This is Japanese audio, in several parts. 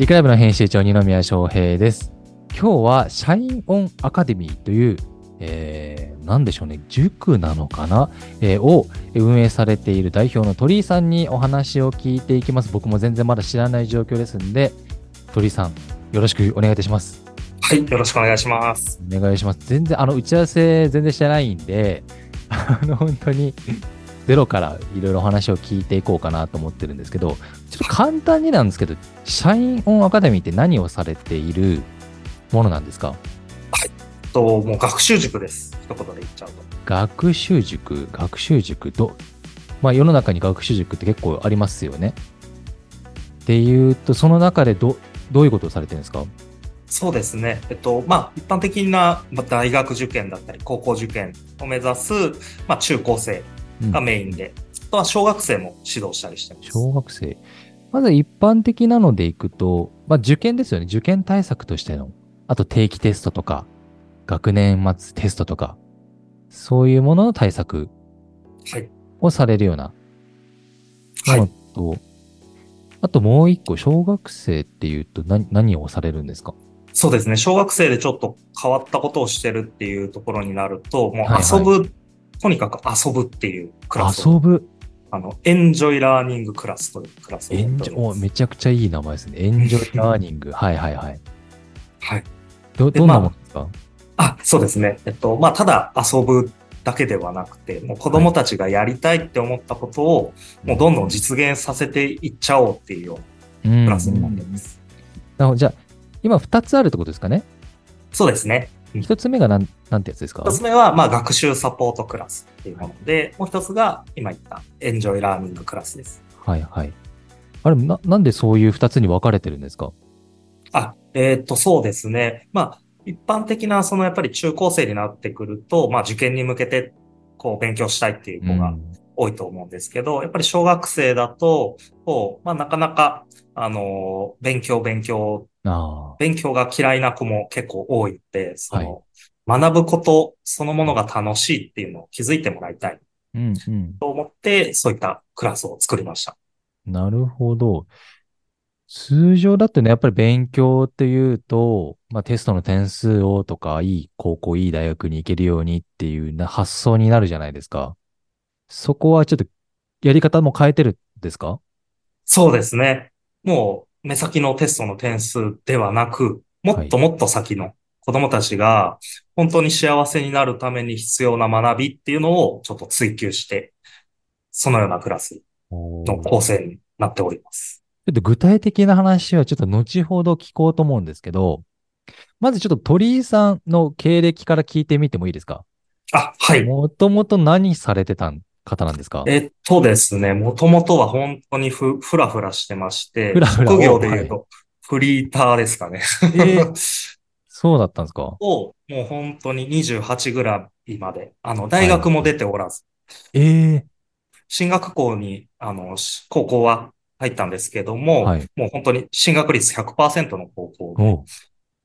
リクライブの編集長二宮翔平です。今日はシャインオンアカデミーという、えー、なんでしょうね、塾なのかな、えーを運営されている代表の鳥居さんにお話を聞いていきます。僕も全然まだ知らない状況ですんで、鳥居さん、よろしくお願いいたします。はい、よろしくお願いします。お願いします。全然、あの、打ち合わせ全然してないんで、あの、本当に、ゼロからいろいろお話を聞いていこうかなと思ってるんですけど、ちょっと簡単になんですけど、シャインオンアカデミーって何をされているものなんですか？と、もう学習塾です。一言で言っちゃうと。学習塾、学習塾、ど、まあ世の中に学習塾って結構ありますよね。っていうと、その中でど、どういうことをされてるんですか？そうですね。えっと、まあ、一般的なまあ大学受験だったり、高校受験を目指す、まあ、中高生うんがメインで、あとは小学生も指導したりしてます。小学生。まず一般的なのでいくと、まあ受験ですよね。受験対策としての。あと定期テストとか、学年末テストとか、そういうものの対策はい。をされるようなはい。と、あともう一個、小学生っていうと何何をされるんですか？そうですね。小学生でちょっと変わったことをしてるっていうところになると、もうはいはい遊ぶ、とにかく遊ぶっていうクラスを、遊ぶ。あの、エンジョイラーニングクラスというクラスをエンジョ。めちゃくちゃいい名前ですね。エンジョイラーニング。はいはいはい。はい。ど、でどんなまあものですか、あ、そうですね。えっと、まあ、ただ遊ぶだけではなくて、もう子供たちがやりたいって思ったことを、もうどんどん実現させていっちゃおうっていうよううんなクラスになっています。なるほど。じゃあ、今二つあるってことですかね？そうですね。一つ目がなん、なんてやつですか？一つ目は、まあ、学習サポートクラスっていうもので、もう一つが、今言ったエンジョイラーニングクラスです。はいはい。あれ、な、なんでそういう二つに分かれてるんですか？あ、えーっと、そうですね。まあ、一般的な、そのやっぱり中高生になってくると、まあ、受験に向けて、こう、勉強したいっていう子がうん多いと思うんですけど、やっぱり小学生だと、まあ、なかなか、あの、勉強、勉強。勉強が嫌いな子も結構多いって、その、学ぶことそのものが楽しいっていうのを気づいてもらいたいうんうん。と思って、そういったクラスを作りました。なるほど。通常だってね、やっぱり勉強っていうと、まあテストの点数をとか、いい高校、いい大学に行けるようにっていうな発想になるじゃないですか。そこはちょっとやり方も変えてるんですか？そうですね。もう、目先のテストの点数ではなく、もっともっと先の子供たちが本当に幸せになるために必要な学びっていうのをちょっと追求して、そのようなクラスのちょ構成になっております。っと具体的な話はちょっと後ほど聞こうと思うんですけど、まずちょっと鳥居さんの経歴から聞いてみてもいいですか？あ、はい。もともと何されてた方なんですか？えっとですね、もともとは本当にふ、ふらふらしてまして、ふらふら職業で言うと、フリーターですかね。えー そうだったんですか？を、もう本当に28ぐらいまで、あの、大学も出ておらず、ええ進学校に、あの、し高校は入ったんですけども、はい。もう本当に進学率100%の高校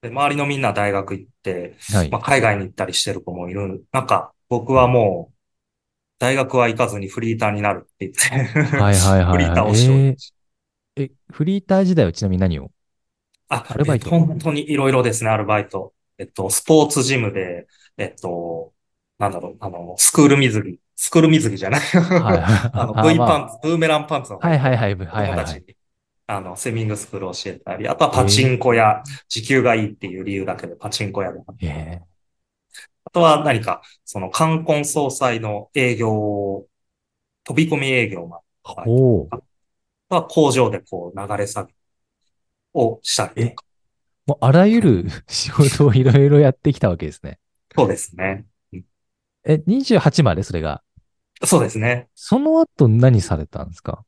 で、周りのみんな大学行って、はい。まあ、。海外に行ったりしてる子もいる中、僕はもう、大学は行かずにフリーターになるって言って、はいはいはい。フリーターをしておりました。え、フリーター時代はちなみに何を？あ、アルバイト？えっと本当にいろいろですね、アルバイト。えっと、スポーツジムで、えっと、なんだろう、あの、スクール水着、スクール水着じゃない。はい。あの、あ V まあパンツ、ブーメランパンツのはいはいはい。はい子はいはい。あの、スイミングスクールを教えたり、あとはパチンコや、時給がいいっていう理由だけでパチンコ屋で。ええあとは何か、その冠婚葬祭の営業を、飛び込み営業まは工場でこう流れ作業をしたりとか。もうあらゆる 仕事をいろいろやってきたわけですね。そうですね。え、28までそれが？そうですね。その後何されたんですか？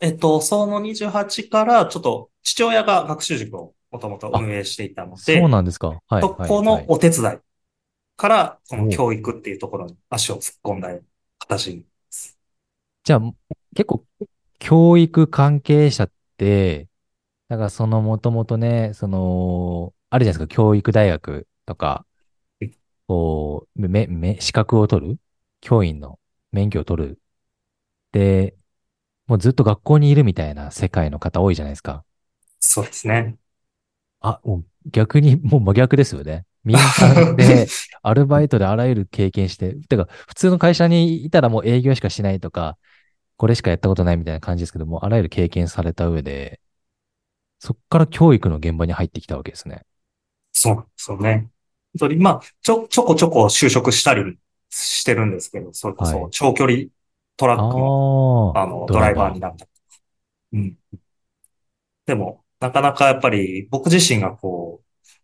えっと、その28から、ちょっと父親が学習塾をもともと運営していたので、そうなんですかはい。そこのお手伝いから、そおの教育っていうところに足を突っ込んだ形に。じゃあ、結構、教育関係者って、なんかそのもともとね、その、あるじゃないですか、教育大学とかうん、こう、め、め、資格を取る教員の免許を取る。で、もうずっと学校にいるみたいな世界の方多いじゃないですか。そうですね。あ、もう逆にもう真逆ですよね。民間で、アルバイトであらゆる経験して、てか、普通の会社にいたらもう営業しかしないとか、これしかやったことないみたいな感じですけども、あらゆる経験された上で、そっから教育の現場に入ってきたわけですね。そう、そうね。本当に、まあ、ちょ、ちょこちょこ就職したりしてるんですけど、それこそはい長距離トラックの、ああ、あの、ドライバーになったりとか。うん。でも、なかなかやっぱり僕自身がこう、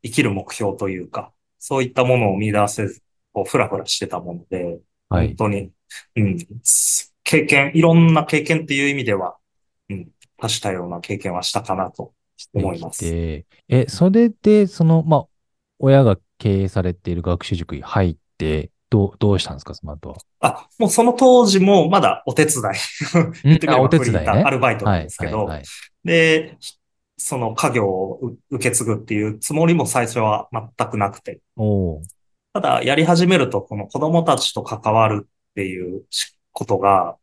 生きる目標というか、そういったものを見出せず、こう、ふらふらしてたもので、はい本。当に、うん、す経験、いろんな経験っていう意味では、うん、多種多様な経験はしたかなと。思いますでえ、それで、その、まあ、親が経営されている学習塾に入って、どう、どうしたんですか、その後は？あ、もうその当時もまだお手伝い。言ってみればあお手伝いねフリーターアルバイトはいなんですけど、はいはいで、その家業をう受け継ぐっていうつもりも最初は全くなくて、ただやり始めるとこの子供たちと関わるっていうしことが、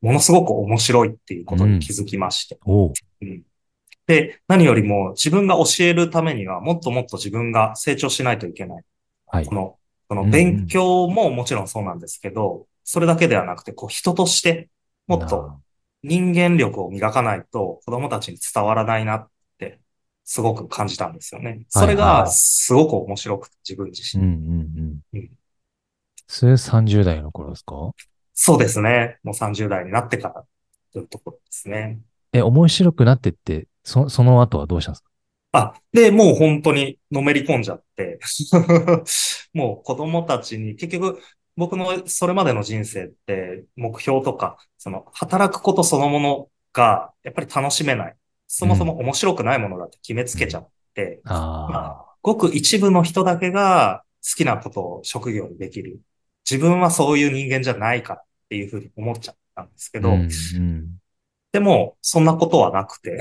ものすごく面白いっていうことに気づきまして。おーうん。で、何よりも自分が教えるためにはもっともっと自分が成長しないといけない。はい。こ。の、そうん。うんの勉強ももちろんそうなんですけど、それだけではなくて、こう人としてもっと人間力を磨かないと子供たちに伝わらないなってすごく感じたんですよね。それがすごく面白くて自分自身。うんうんうんうん。それ30代の頃ですか？そうですね。もう30代になってからというところですね。え、面白くなってって、そ、その後はどうしたんですか？あ、で、もう本当にのめり込んじゃって、もう子供たちに、結局僕のそれまでの人生って目標とか、その働くことそのものがやっぱり楽しめない。そもそも面白くないものだって決めつけちゃって、あごく一部の人だけが好きなことを職業にできる。自分はそういう人間じゃないからっていうふうに思っちゃったんですけあ。ど、うんうんでもそんなことはなくて、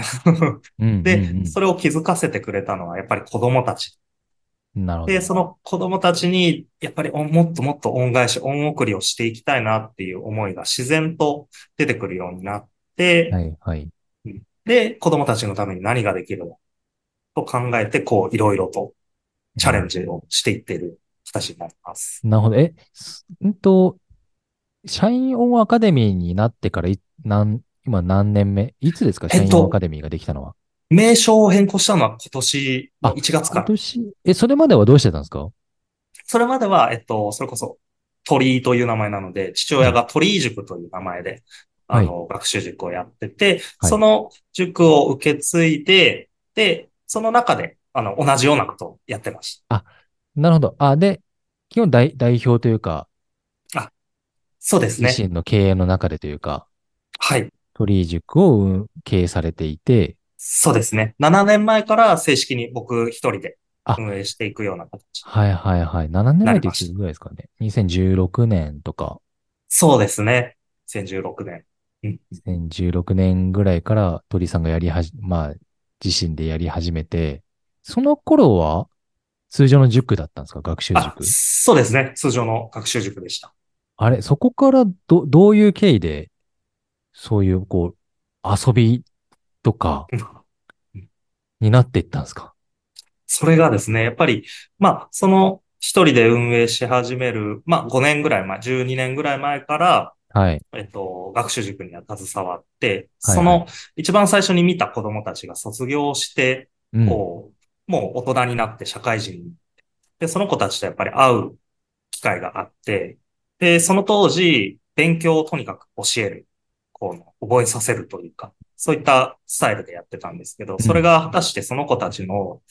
うんで、うんうんそれを気づかせてくれたのはやっぱり子供たちなるほど。で、その子供たちに、やっぱりおもっともっと恩返し、恩送りをしていきたいなっていう思いが自然と出てくるようになって、はいはい。で、子供たちのために何ができるのと考えて、こう、いろいろとチャレンジをしていっている形になります。なるほど。え、すんと、社員オンアカデミーになってからい、なん、今何年目？いつですか？えっと社員オンアカデミーができたのは。名称を変更したのは今年の1月から。今年、え、それまではどうしてたんですか？それまでは、えっと、それこそ鳥居という名前なので、父親が鳥居塾という名前で、あの、学習塾をやってて、はいその塾を受け継いで、で、その中で、あの、同じようなことをやってましなるほど。あ、で、基本代代表というか、た。そうですね。自身の経営の中でというか、はい。鳥居塾を運経営されていて、そうですね。7年前から正式に僕一人であ運営していくような形。はいはいはい。7年前っていつぐらいですかね？2016年とか、そうですね。2016年。2016年ぐらいから鳥居さんがやりはじ、まあ、自身でやり始めて、その頃は通常の塾だったんですか？学習あ、塾。そうですね。通常の学習塾でした。あれ、そこからど、どういう経緯で、そういう、こう、遊びとかになっていったんですか？それがですね、やっぱり、まあ、その一人で運営し始める、まあ、5年ぐらい前、12年ぐらい前から、はい。えっと、学習塾には携わって、はいはいその一番最初に見た子供たちが卒業して、うん。こう、もう大人になって社会人に。で、その子たちとやっぱり会う機会があって、で、その当時、勉強をとにかく教える、こう、覚えさせるというか、そういったスタイルでやってたんですけど、それが果たしてその子たちの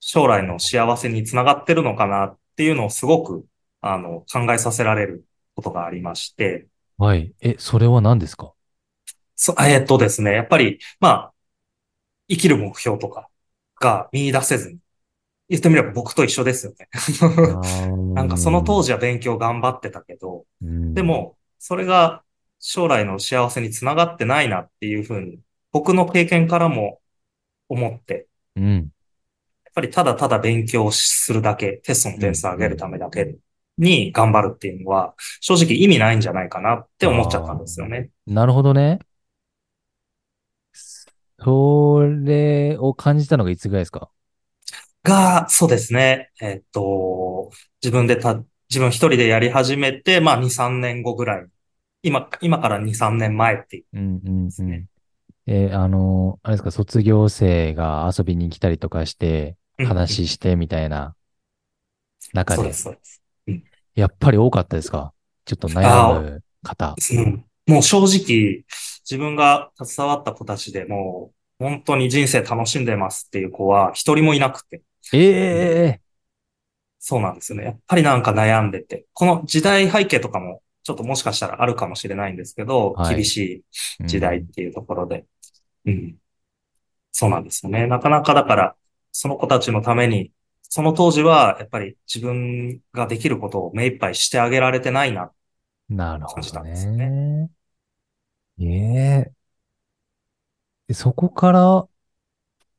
将来の幸せにつながってるのかなっていうのをすごく、あの、考えさせられることがありまして、はい。え、それは何ですか？そ、えーっとですね、やっぱり、まあ、生きる目標とかが見出せずに、言ってみれば僕と一緒ですよね。なんかその当時、時は勉強頑張ってたけど、うんで、も、それが将来の幸せにつながってないなっていうふうに、僕の経験からも思って、うん。やっぱりただただ勉強するだけ、テストの点数上げるためだけに頑張るっていうのは、正直意味ないんじゃないかなって思っちゃったんですよね。なるほどね。それを感じたのがいつぐらいですか？が、そうですね。えっと、自分でた、自分一人でやり始めて、まあ2、3年後ぐらい。今、今から2、3年前っていう。うんうんうん。えーあの、あれですか、卒業生が遊びに来たりとかして、うん話してみたいな中でそうで、す、そうです。やっぱり多かったですか？ちょっと悩む方。うん。もう正直、自分が携わった子たちでもう、本当に人生楽しんでますっていう子は一人もいなくて。ええそうなんですよね。やっぱりなんか悩んでて。この時代背景とかも、ちょっともしかしたらあるかもしれないんですけど、はい厳しーい時代っていうところで。うん。そうなんですよね。なかなかだから、その子たちのために、その当時は、やっぱり自分ができることを目いっぱいしてあげられてないな。なるほど感じたんですね。ええでそこから、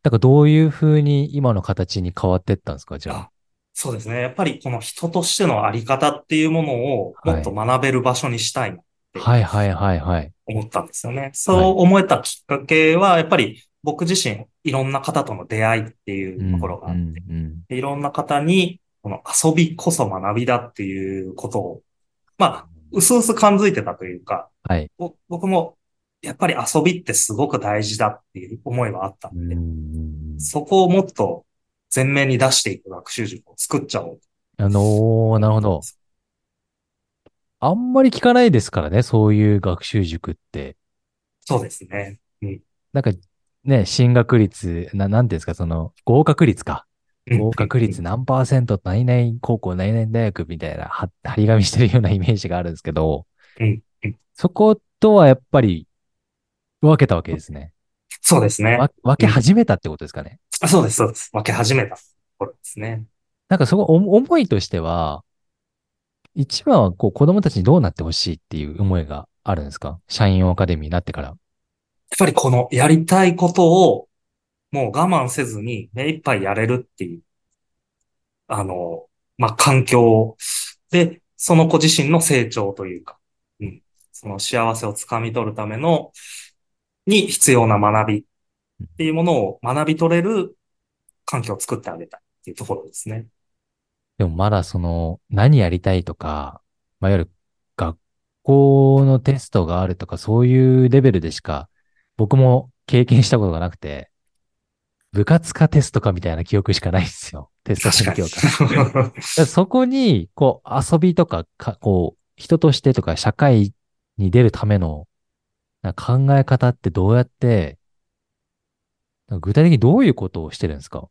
なんかどういう風に今の形に変わってったんですかじゃあ？あそうですね。やっぱりこの人としてのあり方っていうものをもっと学べる場所にしたいなってはいはいはいはい。思ったんですよね。そう思えたきっかけは、やっぱり僕自身いろんな方との出会いっていうところがあって、いろんな方にこの遊びこそ学びだっていうことを、まあ、うすうす感づいてたというか、はい。ぼ僕もやっぱり遊びってすごく大事だっていう思いはあったうんんで、うんそこをもっと前面に出していく学習塾を作っちゃおうあのーなるほど。あんまり聞かないですからね、そういう学習塾って。そうですね。うん。なんか、ね、進学率、な、なんていうんですか、その、合格率か。合格率何パーセント、何々高校、何々大学みたいな、は、張り紙してるようなイメージがあるんですけど、そことはやっぱり、分けたわけですね。そうですね。わ分け始めたってことですかね。あそうです、そうです。分け始めたところですね。なんかそこ、お思いとしては、一番はこう子供たちにどうなってほしいっていう思いがあるんですか？社員アカデミーになってから。やっぱりこのやりたいことをもう我慢せずに目いっぱいやれるっていう、あの、まあ、環境で、その子自身の成長というか、うん、その幸せをつかみ取るための、に必要な学びっていうものを学び取れる環境を作ってあげたいっていうところですね。でもまだその、何やりたいとか、まあ、いわゆる学校のテストがあるとか、そういうレベルでしか、僕も経験したことがなくて、部活かテストかみたいな記憶しかないんですよ。テスト勉強か。から そこに、こう、遊びとかか、こう、人としてとか、社会に出るための、考え方ってどうやって、具体的にどういうことをしてるんですか？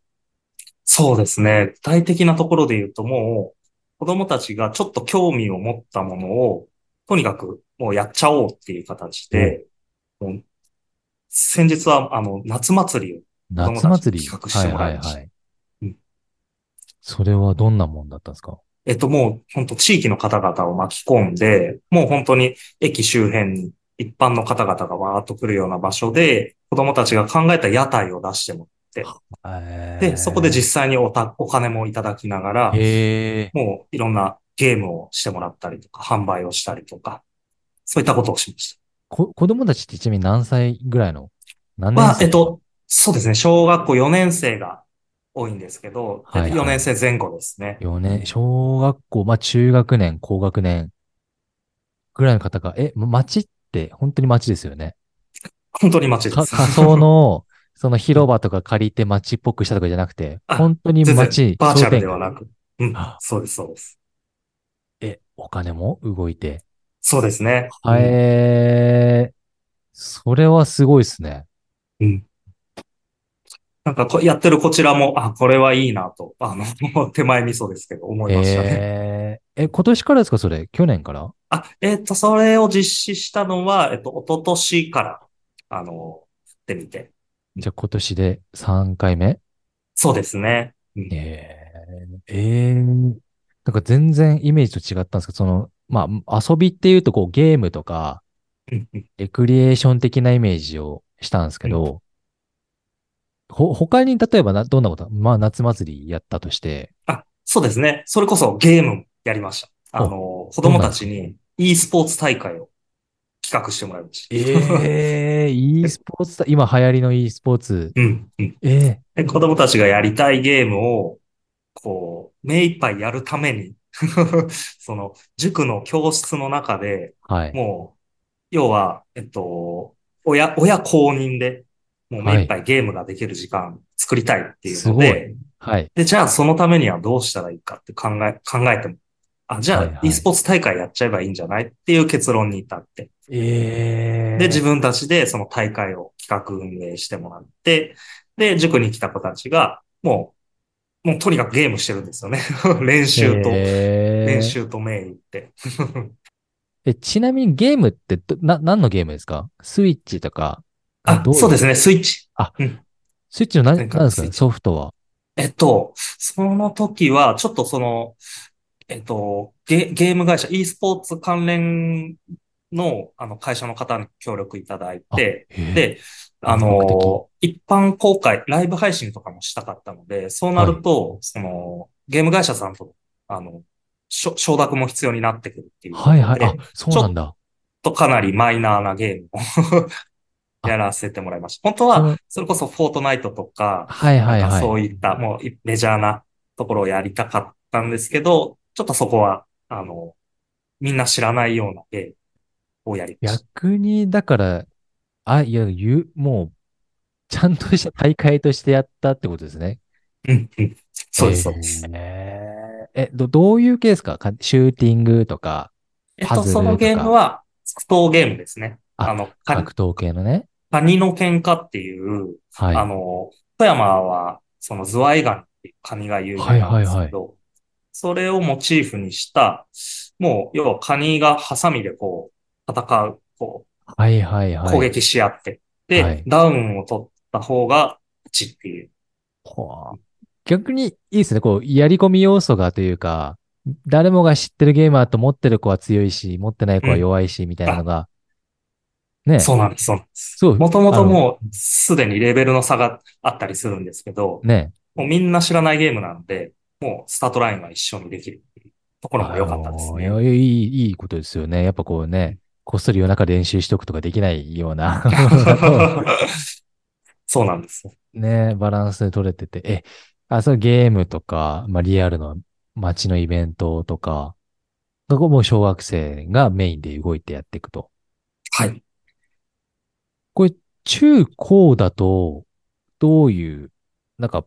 そうですね。具体的なところで言うともう、子供たちがちょっと興味を持ったものを、とにかくもうやっちゃおうっていう形で、もう先日はあの、夏祭りを、夏祭り？企画してもらいましたはいはいはい。うんそれはどんなもんだったんですか？えっともう本当地域の方々を巻き込んで、もう本当に駅周辺に一般の方々がわーっと来るような場所で、子供たちが考えた屋台を出してもらって、で、そこで実際におたお金もいただきながら。もういろんなゲームをしてもらったりとか、販売をしたりとか、そういったことをしましこ、子供たちってちなみに何歳ぐらいの？何た。まあ、年生えっと、そうですね、小学校4年生が多いんですけど、はいはい4年生前後ですね。4年、小学校、まあ中学年、高学年ぐらいの方が、え、町って本当に町ですよね。本当に街でかす。仮想の、その広場とか借りて町っぽくしたとかじゃなくて、あ本当に全然町、バーチャルではなく。うんあ、そうです、そうです。え、お金も？動いて。そうですね。はえー、それはすごいですね。うん。うんなんかこ、やってるこちらも、あ、これはいいなと、あの、手前味噌ですけど、思いましたね。えー、え、今年からですかそれ？去年から？あ、えっと、それを実施したのは、えっと、一昨年から、あの、やってみて。じゃあ今年で3回目？そうですね。うんえー、えー、なんか全然イメージと違ったんですけど、その、まあ、遊びっていうとこうゲームとか、レクリエーション的なイメージをしたんですけど、ほ、他に例えばな、どんなこと、まあ夏祭りやったとして、あ、そうですね。それこそゲームやりました。あの、子供たちに e スポーツ大会を企画してもらいました。ええ e スポーツだ、今流行りの e スポーツ。うん、うん。ええで子供たちがやりたいゲームを、こう、目いっぱいやるために、その、塾の教室の中で、はい。もう、要は、えっと、親、親公認で、もう目いっぱいゲームができる時間作りたいっていうので、すはい。で、じゃあそのためにはどうしたらいいかって考え、考えても、あ、じゃはいはい。あ e スポーツ大会やっちゃえばいいんじゃないっていう結論に至って、ええで、自分たちでその大会を企画運営してもらって、で、塾に来た子たちが、もう、もうとにかくゲームしてるんですよね。練習と、ええ練習とメインって。え、ちなみにゲームってど、な、何のゲームですか？スイッチとか。あ、どいそうですね、スイッチ。スイッチの何、何ですか？スイッチソフトは？えっと、その時は、ちょっとその、えっと、ゲ、ゲーム会社、e スポーツ関連の、あの、会社の方に協力いただいて、で、あの、一般公開、ライブ配信とかもしたかったので、そうなると、その、ゲーム会社さんと、あの、承諾も必要になってくるっていう。はいはい。あ、そうなんだ。とかなりマイナーなゲームをあ やらせてもらいました。本当は、それこそフォートナイトとか、はいはいはい。そういったもうメジャーなところをやりたかったんですけど、ちょっとそこは、あの、みんな知らないようなゲームをやりました。逆に、だから、あ、いや、言う、もう、ちゃんとした大会としてやったってことですね。うん、うん。そうです、そうです。えーえ、ど、どういうケースか？かシューティングとか、えっと、そのゲームは、格闘ゲームですね。ああの、カ格闘系のね。カニの喧嘩っていう、はい。あの、富山は、そのズワイガニっていうカニが有名なんですけど、それをモチーフにした、もう、要はカニがハサミでこう、戦う、こはいはいう、はい。攻撃し合って、で、はいダウンを取った方が、勝ちっていう。ほう逆にいいですね。こう、やり込み要素がというか、誰もが知ってるゲーマーと持ってる子は強いし、持ってない子は弱いし、みたいなのが、ね。そうなんです、そうなんです。そう。もともともう、すでにレベルの差があったりするんですけど、ね。もうみんな知らないゲームなんで、もうスタートラインが一緒にできるところも良かったですね。いい、いいことですよね。やっぱこうね、こっそり夜中練習しとくとかできないような そうなんです。ね、バランスで取れてて、え、あ、そのゲームとか、まあ、リアルの街のイベントとか、ここも小学生がメインで動いてやっていくと。はい。これ、中高だと、どういう、なんか、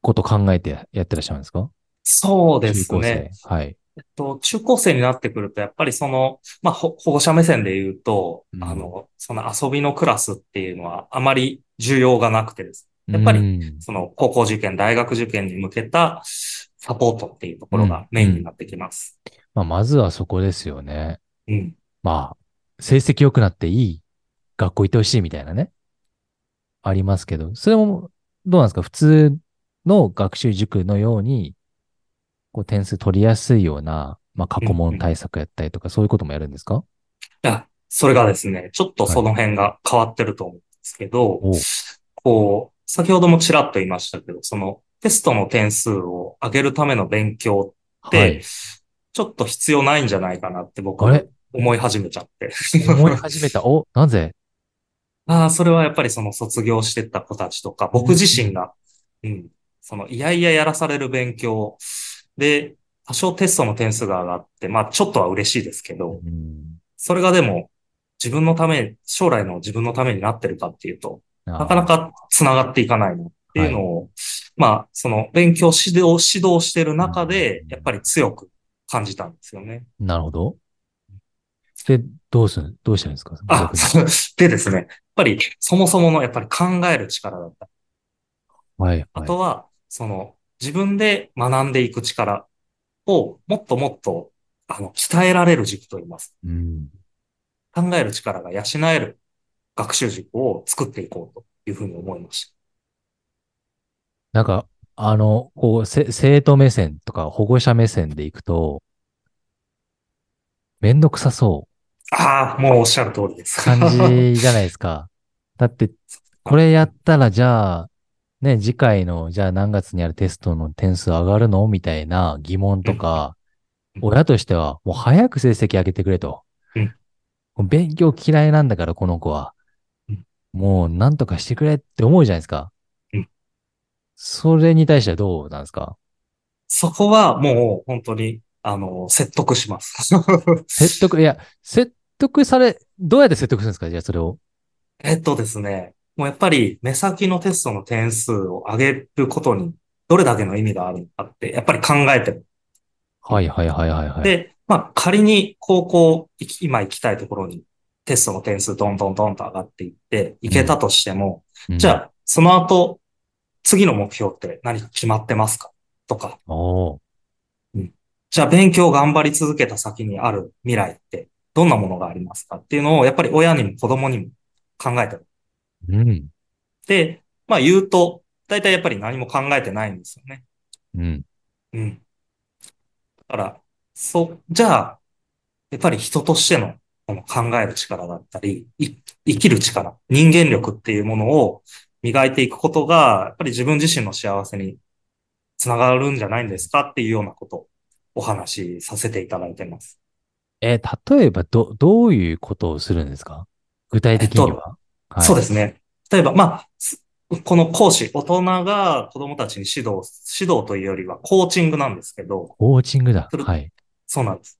こと考えてやってらっしゃるんですか？そうですね生。。はい。えっと、中高生になってくると、やっぱりその、まあ、ほ保護者目線で言うと、うんあの、その遊びのクラスっていうのはあまり需要がなくてです。やっぱりうんその高校受験、大学受験に向けたサポートっていうところがメインになってきます。まあ、まずはそこですよね。うん。まあ、成績良くなっていい学校行ってほしいみたいなね。ありますけど、それも、どうなんですか？普通の学習塾のように、こう点数取りやすいような、まあ過去問対策やったりとか、そういうこともやるんですか？いや、それがですね、ちょっとその辺が変わってると思うんですけど、おう。こう、先ほどもちらっと言いましたけど、そのテストの点数を上げるための勉強って、はい。ちょっと必要ないんじゃないかなって僕あれ？思い始めちゃって。思い始めた？お、なぜ？ああ、それはやっぱりその卒業してった子たちとか、僕自身が、うん、そのいやいややらされる勉強で、多少テストの点数が上がって、まあちょっとは嬉しいですけど、うんそれがでも自分のため、将来の自分のためになってるかっていうと、なかな。か繋がっていかないのっていうのを、まあその勉強指導、指導してる中でう、んやっぱり強く感じたんですよね。なるほど。で、どうする、どうしたんですか？あ、でですね、やっぱりそもそものやっぱり考える力だった。はい。あはいとは、その、自分で学んでいく力をもっともっと、あの、鍛えられる軸といいます。うん。考える力が養える学習軸を作っていこうというふうに思いましなんか、あの、こう、せ生徒目線とか保護者目線でいくと、めんどくさそう。た。ああ、もうおっしゃる通りです。感じじゃないですか。だって、これやったらじゃあ、ね、次回の、じゃあ何月にあるテストの点数上がるの？みたいな疑問とか、うん親としてはもう早く成績上げてくれとうん。勉強嫌いなんだから、この子はうん。もう、なんとかしてくれって思うじゃないですか。うんそれに対してはどうなんですか？そこはもう本当に、あの、説得します。説得、いや、説得され、どうやって説得するんですか？じゃあ、それを。えっとですね、もうやっぱり目先のテストの点数を上げることにどれだけの意味があるのかって、やっぱり考えてる。はいはいはいはいはい。で、まあ仮に高校、今行きたいところにテストの点数どんどんどんと上がっていって、行けたとしても、うん。じゃあ、その後、次の目標って何か決まってますか？とか、おーじゃあ勉強頑張り続けた先にある未来ってどんなものがありますか？っていうのを、やっぱり親にも子供にも考えてる。うん。で、まあ言うと、大体やっぱり何も考えてないんですよね。うん。うん。だから、そう、じゃあ、やっぱり人としてのこの考える力だったり、い生きる力、人間力っていうものを磨いていくことが、やっぱり自分自身の幸せにつながるんじゃないんですか？っていうようなことをお話しさせていただいてます。えー例えば、ど、どういうことをするんですか？具体的には。はい。そうですね。例えば、まあ、すこの講師、大人が子供たちに指導、指導というよりはコーチングなんですけど、コーチングだはい。そうなんです。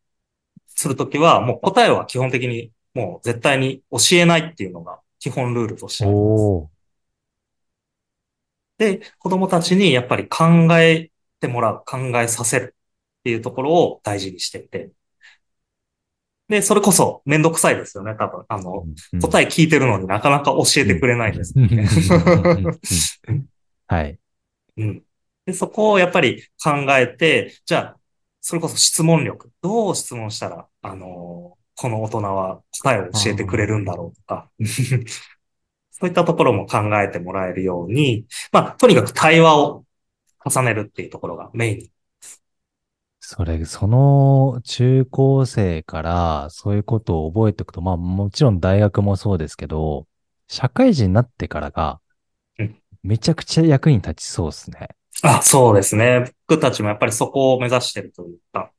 するときは、もう答えは基本的にもう絶対に教えないっていうのが基本ルールとしてあります。で、子供たちにやっぱり考えてもらう、考えさせるっていうところを大事にしていて。で、それこそめんどくさいですよね、多分。あの、答ええ聞いてるのになかなか教えてくれないですよね。はい。うん。で、そこをやっぱり考えて、じゃあ、それこそ質問力。どう質問したら、あのーこの大人は答えを教えてくれるん。だろうとか、そういったところも考えてもらえるように、まあ、とにかく対話を重ねるっていうところがメインに。それ、その中高生からそういうことを覚えておくと、まあもちろん大学もそうですけど、社会人になってからがうん、めちゃくちゃ役に立ちそうですね。あ、そうですね。僕たちもやっぱりそこを目指してるというか、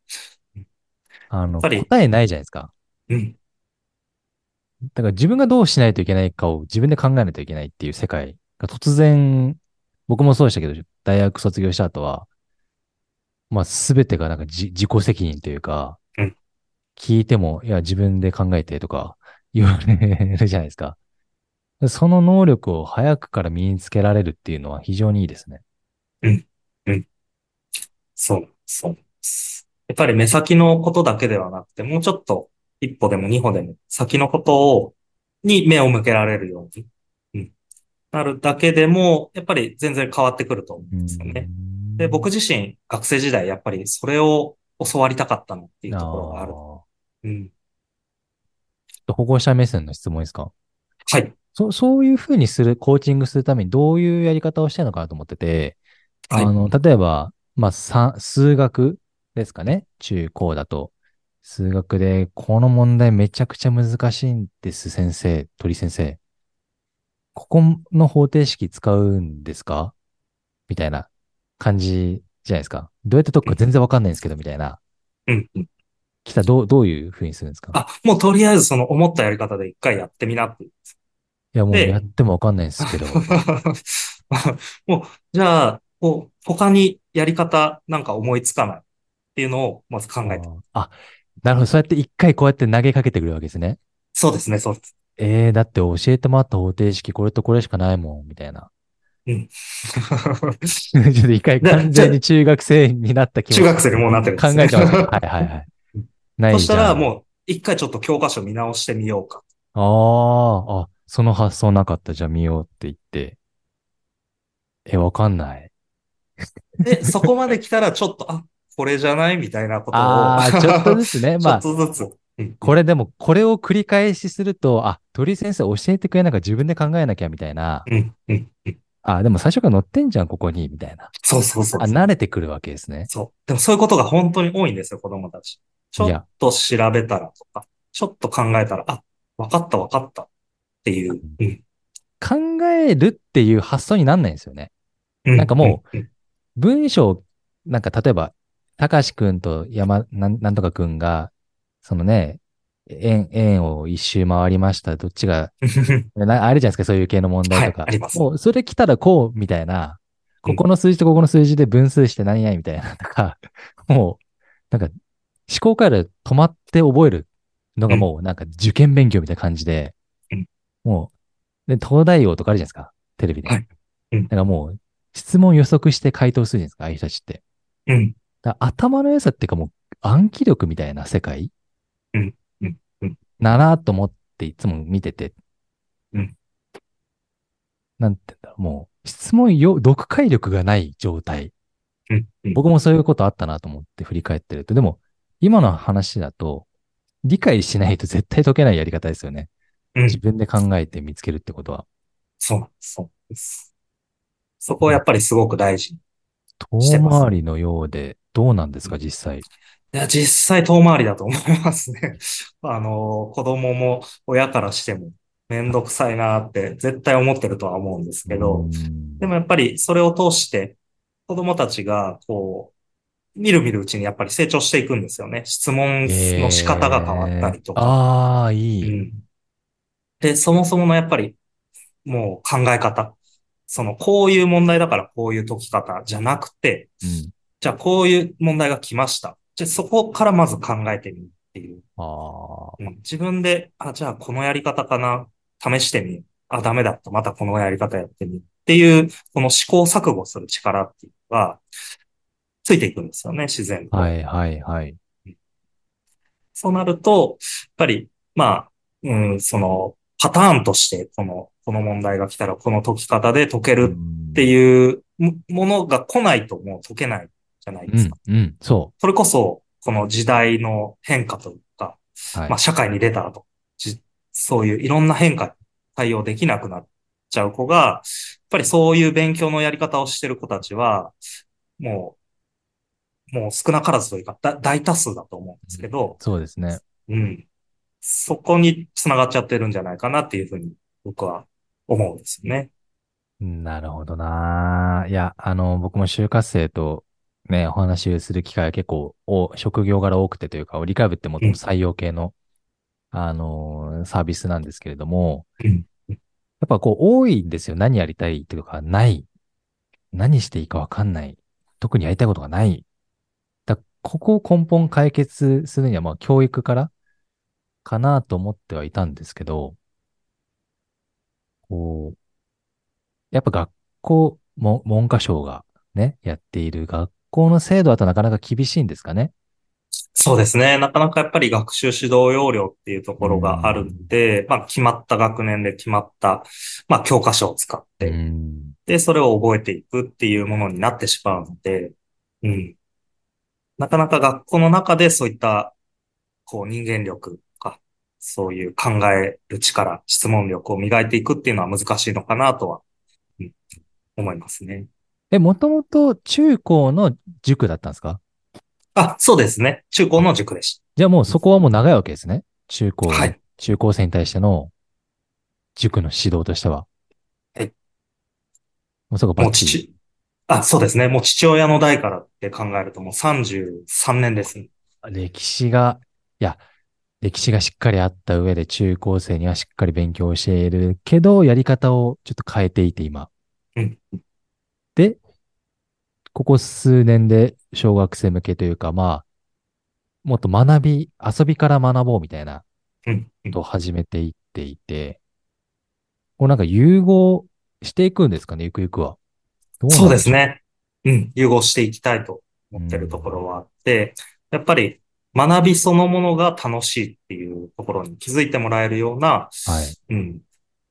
あの、答えないじゃないですか。うん、だから自分がどうしないといけないかを自分で考えないといけないっていう世界が突然、僕もそうでしたけど、大学卒業した後は、まあ全てがなんかじ自己責任というか、うん聞いても、いや自分で考えてとか言われるじゃないですか。その能力を早くから身につけられるっていうのは非常にいいですね。そう、そうです。やっぱり目先のことだけではなくて、もうちょっと一歩でも二歩でも先のことを、に目を向けられるように、うん、なるだけでも、やっぱり全然変わってくると思うんですよね。で、僕自身学生時代やっぱりそれを教わりたかったのっていうところがある。うん。保護者目線の質問ですか？はい。そそういうふうにする、コーチングするためにどういうやり方をしてるのかなと思ってて、はいあの、例えば、まあ、さ数学ですかね？中高だと。数学で、この問題めちゃくちゃ難しいんです、先生、鳥先生。ここの方程式使うんですか？みたいな感じじゃないですか。どうやって解くか全然わかんないんですけど、みたいな。うん、うん。来たらどう、どういうふうにするんですか？あ、もうとりあえずその思ったやり方で一回やってみなっていや、もうでやってもわかんないんですけど。もう、じゃあ、こう、他にやり方なんか思いつかないっていうのをまず考えて。あ、なるほど。そうやって一回こうやって投げかけてくるわけですね。そうですね、そうです。ええだって教えてもらった方程式これとこれしかないもん、みたいな。うん。ちょっと一回で完全に中学生になった気持ち中学生にもうなってるんですね考えてます。はいはいはい。ないそしたらう。もう、一回ちょっと教科書見直してみようか。ああ、あ、その発想なかった。じゃあ見ようって言って。え、わかんない。で、そこまで来たらちょっと、あ、これじゃない？みたいなことを。ああ、ちょっとずつね。ちょっまあ、とずつ。うんこれでも、これを繰り返しすると、あ、鳥先生教えてくれなんか自分で考えなきゃみたいな。あ、でも最初から載ってんじゃん、ここに、みたいな。そうそうそうあ、慣れてくるわけですね。そう。でもそういうことが本当に多いんですよ、子供たち。ちょっと調べたらとか、ちょっと考えたら、あ、わかったわかったっていう。うん。考えるっていう発想になんないんですよね。うなんかもうん、文章、なんか例えば、たかしくんと山、なんなんとかくんが、そのね、円、円を一周回りました。どっちが、なあるじゃないですか、そういう系の問題とか。はいありますもう、それ来たらこう、みたいな、ここの数字とここの数字で分数して何々みたいな、とか、もう、なんか、思考回路止まって覚えるのがもう、なんか受験勉強みたいな感じでうん、もう、で、東大王とかあるじゃないですか、テレビで。はいうんだからもう、質問予測して回答するじゃないですか、ああいう人たちって。うん。頭の良さっていうかもう暗記力みたいな世界うんなと思っていつも見てて。うんなんて言うんだろう、もう質問よ、読解力がない状態。うん。うん僕もそういうことあったなと思って振り返ってると。でも、今の話だと、理解しないと絶対解けないやり方ですよね。うん自分で考えて見つけるってことは。そう。そうです。そこはやっぱりすごく大事。遠回りのようで、どうなんですか、実際。いや、実際遠回りだと思いますね。あの、子供も親からしてもめんどくさいなって絶対思ってるとは思うんですけど、うんでもやっぱりそれを通して子供たちがこう、みるみるうちにやっぱり成長していくんですよね。質問の仕方が変わったりとえーか。ああ、いい。うん。で、そもそものやっぱりもう考え方。その、こういう問題だからこういう解き方じゃなくて、うん。じゃあこういう問題が来ました。じゃあそこからまず考えてみるっていう。ああ。うん自分で、あ、じゃあこのやり方かな、試してみる。あ、ダメだった。またこのやり方やってみる。っていう、この試行錯誤する力っていうのが、ついていくんですよね、自然と。はいはいはい。そうなると、やっぱり、まあ、うん、その、パターンとして、この、この問題が来たらこの解き方で解けるってういうもものが来ないともう解けないじゃないですか。ん、うん、そそれこそ、この時代の変化というか、う。はい。まあ社会に出た後、じそういういろんな変化に対応できなくなっちゃう子が、やっぱりそういう勉強のやり方をしてる子たちは、もう、もう少なからずというか、だ大多数だと思うんですけど、そうですね。うん。そこに繋がっちゃってるんじゃないかなっていうふうに僕は思うんですよね。なるほどな。いや、あの、僕も就活生とね、お話をする機会が結構、お職業柄多くてというか、理解部っても採用系の、あの、サービスなんですけれども、うん。やっぱこう多いんですよ。何やりたいというか、ない。何していいかわかんない。特にやりたいことがない。だここを根本解決するには、まあ教育からかなと思ってはいたんですけど、こう、やっぱ学校、も文科省がね、やっている学校の制度だとなかなか厳しいんですかね？そうですね。なかなかやっぱり学習指導要領っていうところがあるんで、まあ決まった学年で決まった、まあ教科書を使っうて、ん。で、それを覚えていくっていうものになってしまうので、うん。なかなか学校の中でそういった、こう人間力とか、そういう考える力、質問力を磨いていくっていうのは難しいのかなとは、うん、思いますね。え、もともと中高の塾だったんですか？あ、そうですね。中高の塾でしじゃあもうそこはもう長いわけですね。中高、はい中高生に対しての塾の指導としては。はい。もうそこた。もうバッチリ。父、あ、そうですね。もう父親の代からって考えるともう33年ですね。歴史が、いや、歴史がしっかりあった上で中高生にはしっかり勉強を教えるけど、やり方をちょっと変えていて今。うん。で、ここ数年で小学生向けというか、まあ、もっと学び、遊びから学ぼうみたいなうん。うんと始めていっていて、こうなんか融合していくんですかね、ゆくゆくは。どなんそうですね。うん。融合していきたいと思ってるところはあって、やっぱり学びそのものが楽しいっていうところに気づいてもらえるような。はい。うん。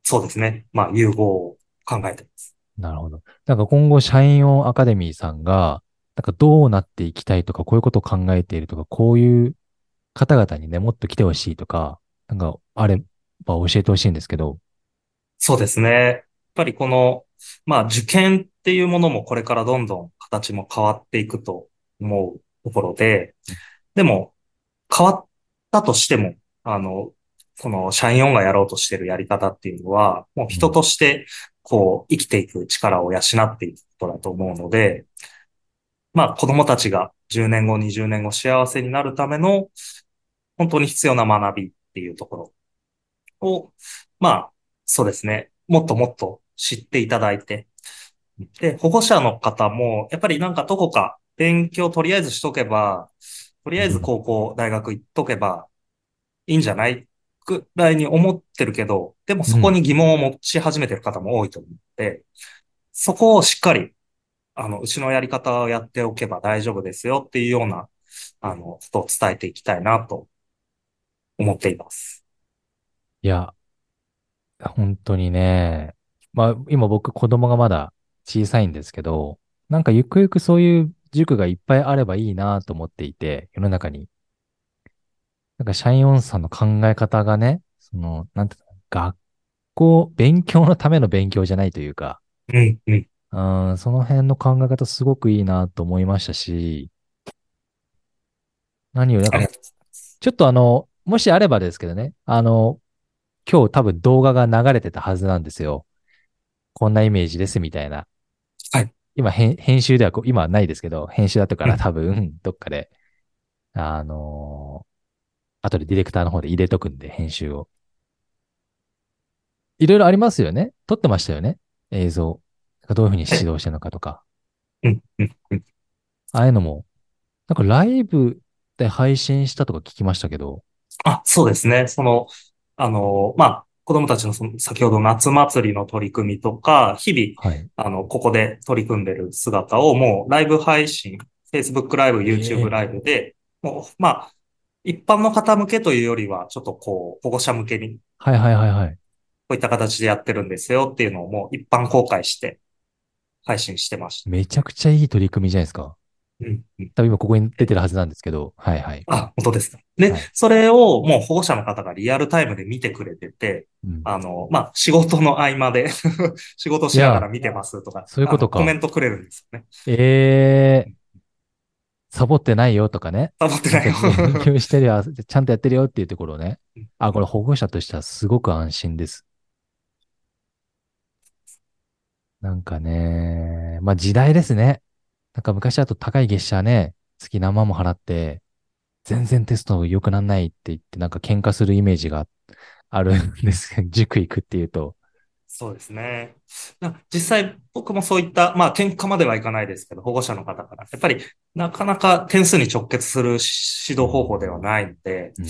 そうですね。まあ、融合を考えてます。なるほど。なんか今後、社員オンアカデミーさんが、なんかどうなっていきたいとか、こういうことを考えているとか、こういう方々にね、もっと来てほしいとか、なんかあれば教えてほしいんですけど。そうですね。やっぱりこの、まあ、受験っていうものもこれからどんどん形も変わっていくと思うところで、でも、変わったとしても、あの、この社員オンがやろうとしてるやり方っていうのは、もう人として、こう、生きていく力を養っていくことだと思うので、まあ、子供たちが10年後、20年後幸せになるための、本当に必要な学びっていうところを、まあ、そうですね。もっともっと知っていただいて、で、保護者の方も、やっぱりなんかどこか勉強とりあえずしとけば、とりあえず高校、大学行っとけばいいんじゃないくらいに思ってるけど、でもそこに疑問を持ち始めてる方も多いと思って、そこをしっかり、あの、うちのやり方をやっておけば大丈夫ですよっていうような、あの、ことを伝えていきたいなと思っています。いや、本当にね、まあ、今僕子供がまだ小さいんですけど、なんかゆくゆくそういう塾がいっぱいあればいいなと思っていて、世の中に。なんか社員オンさんの考え方がね、その、なんて学校、勉強のための勉強じゃないというか、うん、うん。うん、その辺の考え方すごくいいなと思いましたし、何より、なんか、ちょっとあの、もしあればですけどね、あの、今日多分動画が流れてたはずなんですよ。こんなイメージですみたいな。はい。今編、編集では今はないですけど、編集だったから多分、どっかで、あのー、後でディレクターの方で入れとくんで、編集を。いろいろありますよね。撮ってましたよね。映像。どういうふうに指導してるのかとか。うん、うん、うん。ああいうのも、なんかライブで配信したとか聞きましたけど。あ、そうですね。その、あの、まあ、子供たちのその先ほど夏祭りの取り組みとか、日々、はい、あの、ここで取り組んでる姿をもうライブ配信、Facebook ライブ、YouTube ライブで、もう、まあ、一般の方向けというよりは、ちょっとこう、保護者向けに。はいはいはいはい。こういった形でやってるんですよっていうのをもう一般公開して配信してました。めちゃくちゃいい取り組みじゃないですか。多分今ここに出てるはずなんですけど、はいはい。あ、本当ですか。で、はい、それをもう保護者の方がリアルタイムで見てくれてて、うん、あの、まあ、仕事の合間で 仕事しながら見てますとか、そういうことか。コメントくれるんですよね。ええー、サボってないよとかね。サボってないよ。勉強してるよ、ちゃんとやってるよっていうところね。あ、これ保護者としてはすごく安心です。なんかね、まあ時代ですね。なんか昔だと高い月謝ね、月何万も払って、全然テスト良くなんないって言って、なんか喧嘩するイメージがあるんですけど、塾行くっていうと。そうですね。実際僕もそういった、まあ喧嘩まではいかないですけど、保護者の方から、やっぱりなかなか点数に直結する指導方法ではないので、うん、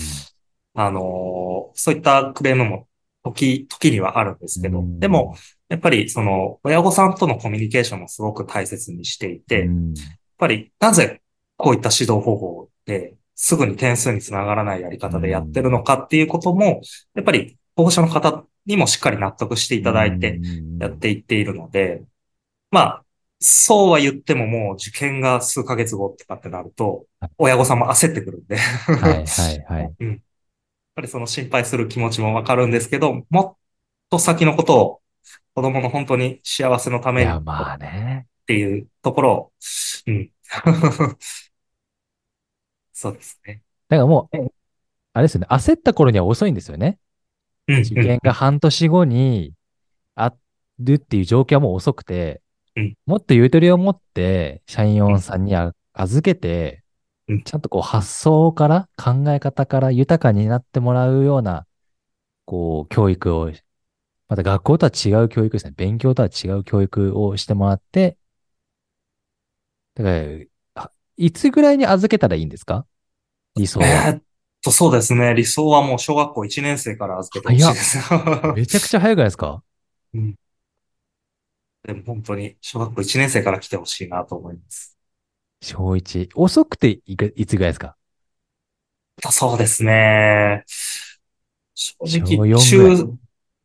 あの、そういったクレームも時、時にはあるんですけど、うん、でも、やっぱりその親御さんとのコミュニケーションもすごく大切にしていて、うん、やっぱりなぜこういった指導方法ですぐに点数につながらないやり方でやってるのかっていうことも、やっぱり保護者の方にもしっかり納得していただいてやっていっているので、まあ、そうは言ってももう受験が数ヶ月後とかってなると、親御さんも焦ってくるんではいはいはい。うん。やっぱりその心配する気持ちもわかるんですけど、もっと先のことを子供の本当に幸せのために。まあね。っていうところを、うん。そうですね。だからもう、あれですよね。焦った頃には遅いんですよね。うん。受験が半年後にあるっていう状況はもう遅くて、うん、もっとゆとりを持って、社員オンさんに預けて、うん、ちゃんとこう発想から考え方から豊かになってもらうような、こう、教育をまた学校とは違う教育ですね。勉強とは違う教育をしてもらって、だから、いつぐらいに預けたらいいんですか？理想は。と、そうですね。理想はもう小学校1年生から預けてほしいです。めちゃくちゃ早くないですかうん。でも本当に小学校1年生から来てほしいなと思います。小1。遅くていいつぐらいですか？そうですね。正直、中、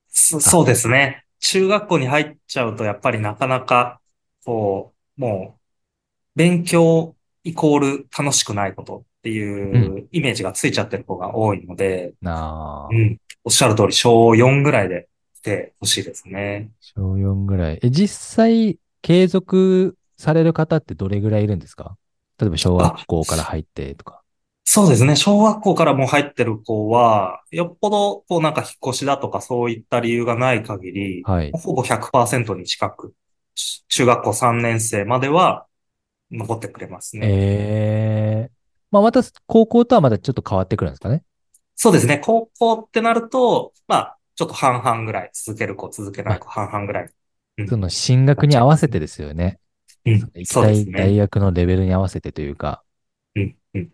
そうですね。中学校に入っちゃうと、やっぱりなかなか、こう、もう、勉強イコール楽しくないことっていうイメージがついちゃってる子が多いので、うん、あうん。おっしゃる通り、小4ぐらいで来てほしいですね。小4ぐらい。え、実際、継続される方ってどれぐらいいるんですか？例えば小学校から入ってとか。そうですね。小学校からも入ってる子は、よっぽど、こうなんか引っ越しだとかそういった理由がない限り、はい、ほぼ100%に近く、中学校3年生までは残ってくれますね。ええー、まあまた高校とはまたちょっと変わってくるんですかね？そうですね。高校ってなると、まあ、ちょっと半々ぐらい、続ける子、続けない子、半々ぐらい。うんその進学に合わせてですよね。うん行きそうたいですね。大学のレベルに合わせてというか。うんうん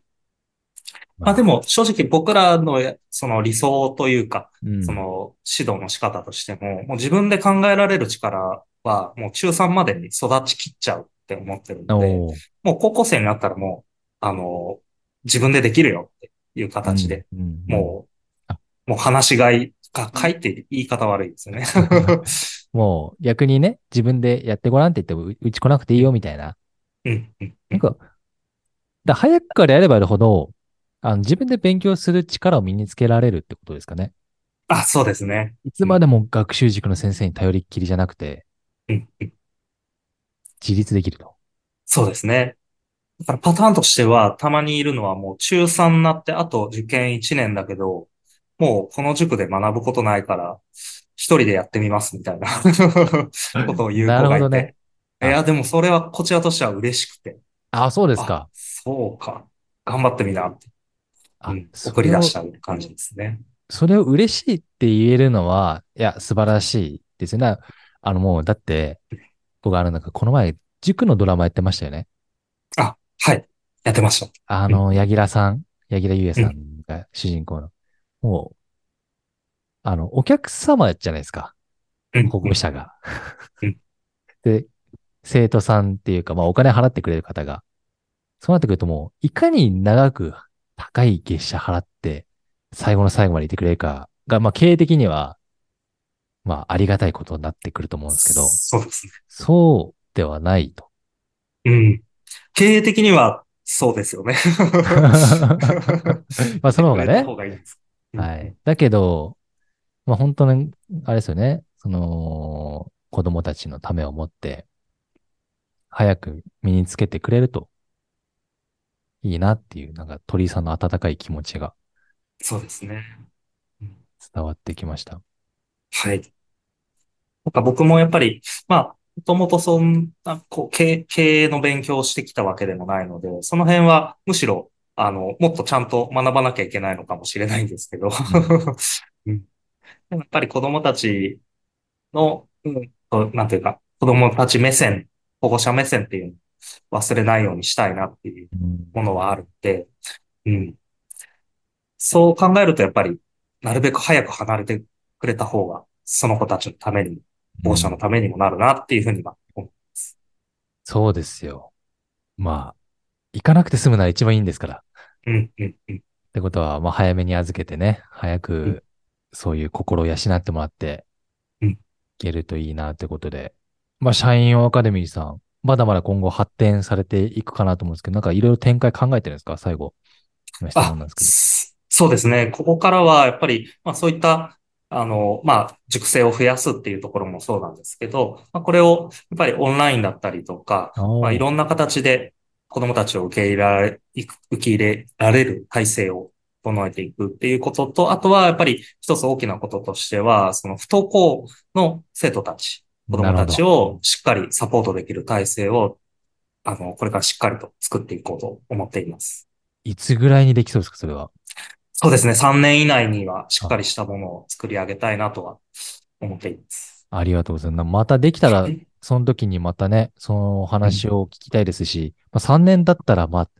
ままあでも、正直僕らのや、その理想というか、うんその指導の仕方としても、もう自分で考えられる力は、もう中3までに育ちきっちゃうって思ってるので、もう高校生になったらもう、あの、自分でできるよっていう形で、、うんうんもあう、もう話しがいが、書いて言い方悪いですよね。もう逆にね、自分でやってごらんって言っても、ううち来なくていいよみたいな。うん、うん、なんか、だ早くからやればやるほど、あの自分で勉強する力を身につけられるってことですかね。あ、そうですね。いつまでも学習塾の先生に頼りっきりじゃなくて、うん、うん自立できると。そうですね。だからパターンとしては、たまにいるのはもう中3になって、あと受験1年だけど、もうこの塾で学ぶことないから、一人でやってみますみたいなことを言うなる子がいて。ほどね。いや、でもそれはこちらとしては嬉しくて。あ、そうですあか。そうか。頑張ってみなって、あうん、送り出した感じですね。それを嬉しいって言えるのは、いや、素晴らしいですよね。あのもう、だって、僕あの、なんかこの前、塾のドラマやってましたよね。あ、はい。やってました。あの、柳楽さん、柳楽優弥さんが主人公の。もう、あの、お客様じゃないですか。うん保護者がうん。で、生徒さんっていうか、まあお金払ってくれる方が。そうなってくるともう、いかに長く高い月謝払って、最後の最後までいてくれるかが、まあ経営的には、まあありがたいことになってくると思うんですけど、そうですね。そうではないと。うん。経営的には、そうですよね。まあその方がね方がいいです。はい。だけど、まあ本当に、あれですよね。その、子供たちのためを持って、早く身につけてくれると、いいなっていう、なんか鳥居さんの温かい気持ちがそうですね。うん伝わってきました。はい。なんか僕もやっぱり、まあ、もともとそんな、こう、経営の勉強をしてきたわけでもないので、その辺はむしろ、あの、もっとちゃんと学ばなきゃいけないのかもしれないんですけど、うん。やっぱり子供たちの、うん、となんていうか、子供たち目線、保護者目線っていうのを忘れないようにしたいなっていううん。ものはあるんで、うん。そう考えるとやっぱり、なるべく早く離れてくれた方が、その子たちのためにも、保護者のためにもなるなっていうふうには思う。そうですよ。まあ、行かなくて済むなら一番いいんですから。っうん、うん、うん。てことは、まあ早めに預けてね、早うんく、そういう心を養ってもらって、うんいけるといいなってことで。まあ、社員用アカデミーさん、まだまだ今後発展されていくかなと思うんですけど、なんかいろいろ展開考えてるんですか？最後。の質問なんあですけど。すそうですね。ここからはやっぱり、まあそういった、あの、まあ、熟成を増やすっていうところもそうなんですけど、まあ、これをやっぱりオンラインだったりとか、まあ、いろんな形で子供たちを受け入れ受け入れられる体制を整えていくっていうことと、あとはやっぱり一つ大きなこととしては、その不登校の生徒たち、子供たちをしっかりサポートできる体制を、あの、これからしっかりと作っていこうと思っています。いつぐらいにできそうですかそれは？そうですね。3年以内にはしっかりしたものを作り上げたいなとは思っています。ありがとうございます。またできたら、その時にまたね、そのお話を聞きたいですし、まあ、3年だったら、まあ、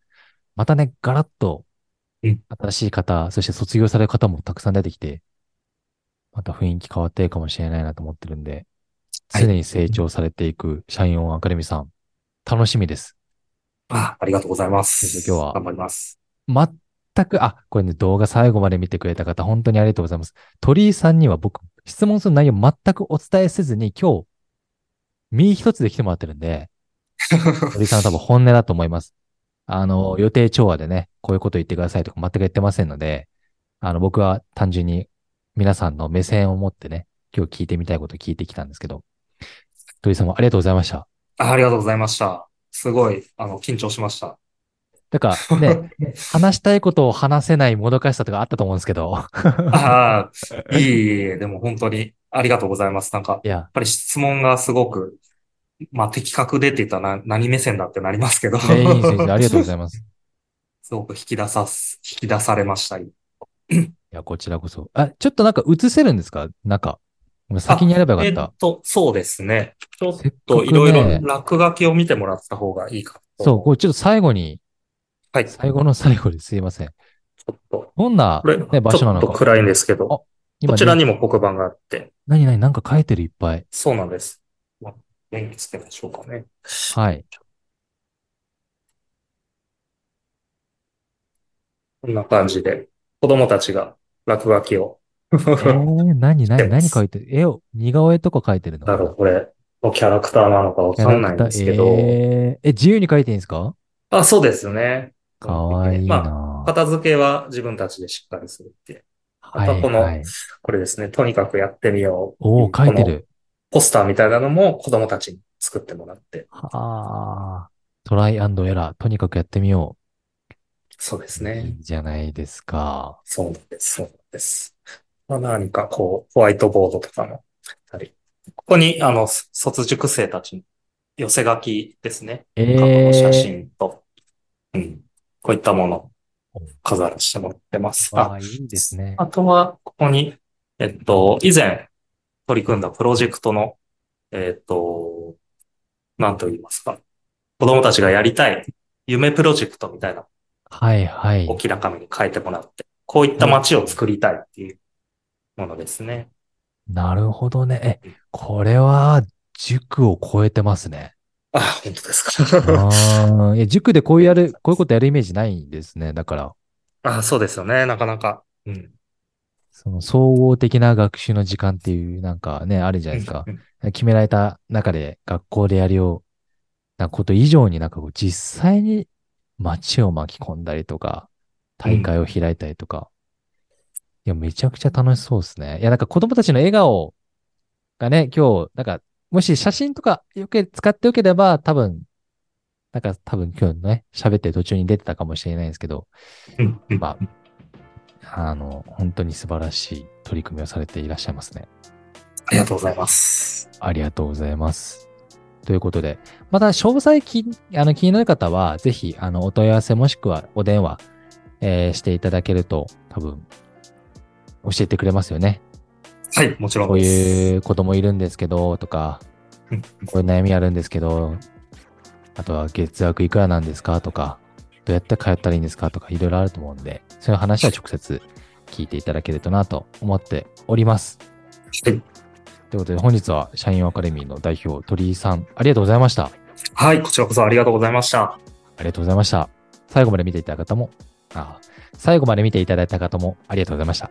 またね、ガラッとうん、新しい方、そして卒業される方もたくさん出てきて、また雰囲気変わっていくかもしれないなと思ってるんで、はい常に成長されていく社員オンアカデミーさん、楽しみです。あありがとうございます。今日は頑張ります。全く、あ、これね、動画最後まで見てくれた方、本当にありがとうございます。鳥居さんには僕、質問する内容全くお伝えせずに、今日、身一つで来てもらってるんで、鳥居さんは多分本音だと思います。あの、予定調和でね、こういうこと言ってくださいとか全く言ってませんので、あの、僕は単純に皆さんの目線を持ってね、今日聞いてみたいことを聞いてきたんですけど、鳥居さんもありがとうございました。あありがとうございました。すごい、あの、緊張しました。だからね、話したいことを話せないもどかしさとかあったと思うんですけど、ああ、いえいえいえ、でも本当にありがとうございます。なんか、いややっ、ぱり質問がすごく、まあ、的確でって言ったらな何目線だってなりますけど、いやいい先生、ありがとうございます。すごく引き出さす、引き出されました。いいや、こちらこそ。あ、ちょっとなんか映せるんですか？中。先にやればよかっえっと、そうですね。ちょっといろいろ落書きを見てもらった方がいいかた。と。そう、これちょっと最後に、はい。ち最後の最後ですいません。ょっと、どんな、ね、場ち所なのか。ょっと暗いんですけど、こ今ちらにねも黒板があって、何々なんか書いてるいっぱい。そうなんです。まあ電気つけましょうかね。はい。こんな感じで、子供たちが落書きを。えー、何、何、何書いてる？絵を、似顔絵とか書いてるの？だろう、これ、キャラクターなのかわかんないんですけど、えー、え、自由に書いていいんですか？あ、そうですね。かわいいまあ、な片付けは自分たちでしっかりするっていう。はい、あとこのはい。これですね、とにかくやってみよう。おー、書いてる。ポスターみたいなのも子供たちに作ってもらって。はあ。トライアンドエラー。とにかくやってみよう。いそうですね。いじゃないですか。そうなんです。そうなんです。まあ、何かこう、ホワイトボードとかもたり。ここに、あの、卒塾生たちの寄せ書きですね。え過去の写ー、真と、うん。こういったものを飾らせてもらってます。あ、いいですね。あとは、ここに、えっと、以前取り組んだプロジェクトの、えっと、なんと言いますか。子供たちがやりたい夢プロジェクトみたいなはい、はい。大きな紙に書いてもらって、こういった街を作りたいっていうものですね。なるほどね。え、これは、塾を超えてますね。あ、本当ですか。ああ、いや 塾でこうやる、こういうことやるイメージないんですね。だから、あ、そうですよね。なかなか。うん。その総合的な学習の時間っていう、なんかね、あるじゃないですかう。ん決められた中で学校でやるようなこと以上になんかこう実際に街を巻き込んだりとか、大会を開いたりとか。いや、めちゃくちゃ楽しそうですね。いや、なんか子供たちの笑顔がね、今日、なんか、もし写真とかよく使っておければ、多分、なんか多分今日ね、喋ってる途中に出てたかもしれないんですけど、まあ、あの、本当に素晴らしい取り組みをされていらっしゃいますね。ありがとうございます。ありがとうございます。ということで、また詳細気あの気になる方は、ぜひ、あの、お問い合わせもしくはお電話、えーしていただけると、多分、教えてくれますよね。はい、もちろこうんです。いう子供いるんですけど、とか、うんこういう悩みあるんですけど、あとは月額いくらなんですか？とか、どうやって通ったらいいんですか？とか、いろいろあると思うんで、そういう話は直接聞いていただけるとなと思っております。はい。ということで、本日は社員アカデミーの代表、鳥居さん、ありがとうございました。はい、こちらこそありがとうございました。ありがとうございました。最後まで見ていただいた方も、あ最後まで見ていただいた方もありがとうございました。